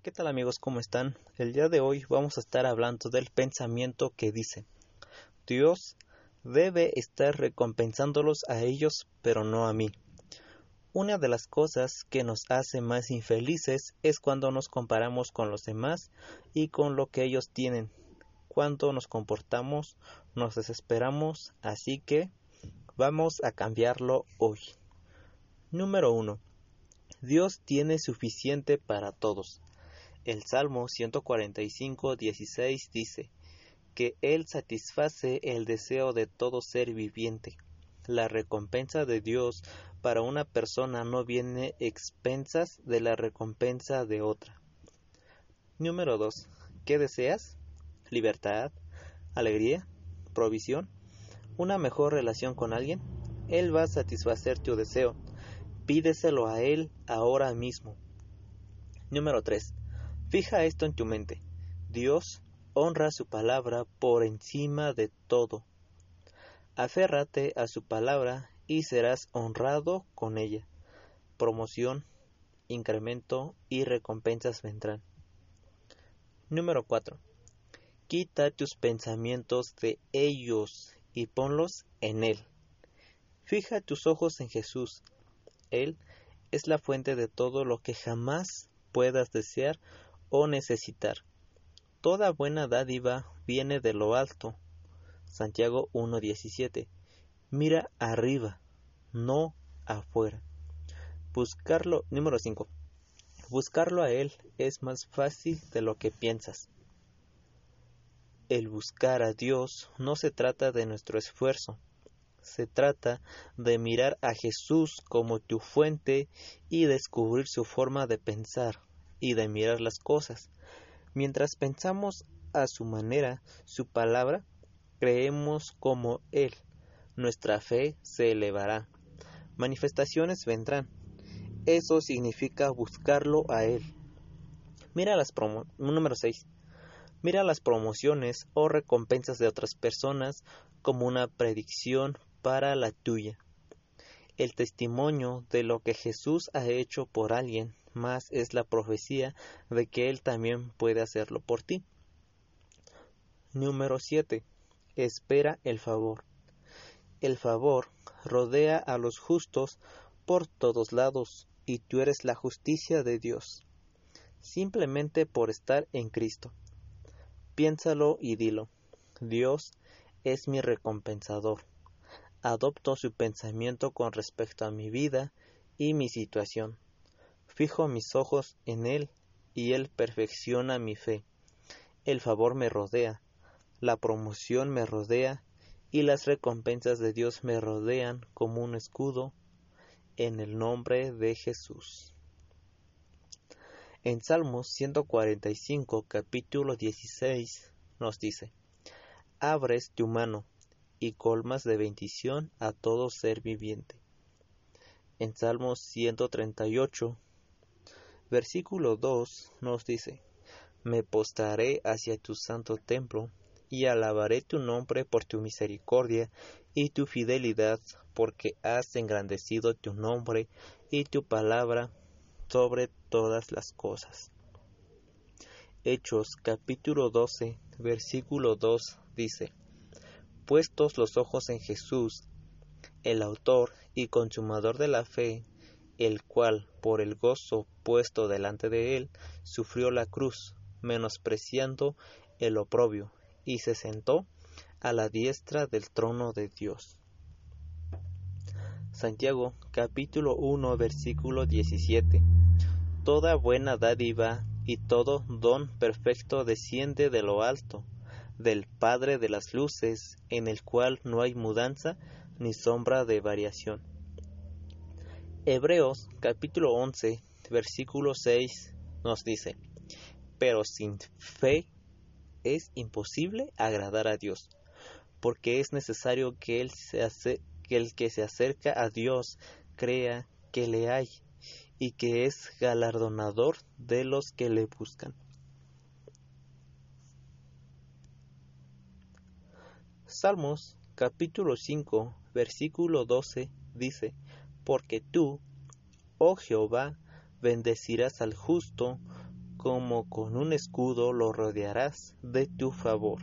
¿Qué tal amigos? ¿Cómo están? El día de hoy vamos a estar hablando del pensamiento que dice Dios debe estar recompensándolos a ellos, pero no a mí. Una de las cosas que nos hace más infelices es cuando nos comparamos con los demás y con lo que ellos tienen. Cuando nos comportamos, nos desesperamos, así que vamos a cambiarlo hoy. Número 1. Dios tiene suficiente para todos. El Salmo 145, 16 dice que Él satisface el deseo de todo ser viviente. La recompensa de Dios para una persona no viene expensas de la recompensa de otra. Número 2. ¿Qué deseas? Libertad, alegría, provisión, una mejor relación con alguien. Él va a satisfacer tu deseo. Pídeselo a Él ahora mismo. Número 3. Fija esto en tu mente. Dios honra su palabra por encima de todo. Aférrate a su palabra y serás honrado con ella. Promoción, incremento y recompensas vendrán. Número 4. Quita tus pensamientos de ellos y ponlos en Él. Fija tus ojos en Jesús. Él es la fuente de todo lo que jamás puedas desear o necesitar. Toda buena dádiva viene de lo alto. Santiago 1.17. Mira arriba, no afuera. Buscarlo, número 5. Buscarlo a Él es más fácil de lo que piensas. El buscar a Dios no se trata de nuestro esfuerzo, se trata de mirar a Jesús como tu fuente y descubrir su forma de pensar y de mirar las cosas. Mientras pensamos a su manera, su palabra, creemos como Él. Nuestra fe se elevará. Manifestaciones vendrán. Eso significa buscarlo a Él. Mira las promo número 6. Mira las promociones o recompensas de otras personas como una predicción para la tuya. El testimonio de lo que Jesús ha hecho por alguien más es la profecía de que Él también puede hacerlo por ti. Número 7. Espera el favor. El favor rodea a los justos por todos lados y tú eres la justicia de Dios, simplemente por estar en Cristo. Piénsalo y dilo. Dios es mi recompensador. Adopto su pensamiento con respecto a mi vida y mi situación. Fijo mis ojos en Él y Él perfecciona mi fe. El favor me rodea, la promoción me rodea y las recompensas de Dios me rodean como un escudo en el nombre de Jesús. En Salmos 145, capítulo 16, nos dice, Abres tu mano y colmas de bendición a todo ser viviente. En Salmos 138, versículo 2 nos dice, Me postraré hacia tu santo templo y alabaré tu nombre por tu misericordia y tu fidelidad, porque has engrandecido tu nombre y tu palabra sobre todas las cosas. Hechos capítulo 12, versículo 2 dice, Puestos los ojos en Jesús, el autor y consumador de la fe, el cual, por el gozo puesto delante de él, sufrió la cruz, menospreciando el oprobio, y se sentó a la diestra del trono de Dios. Santiago capítulo 1 versículo 17 Toda buena dádiva y todo don perfecto desciende de lo alto, del Padre de las luces, en el cual no hay mudanza ni sombra de variación. Hebreos capítulo 11 versículo 6 nos dice, pero sin fe es imposible agradar a Dios, porque es necesario que, el que se acerca a Dios crea que le hay y que es galardonador de los que le buscan. Salmos capítulo 5 versículo 12 dice, porque tú, oh Jehová, bendecirás al justo como con un escudo lo rodearás de tu favor.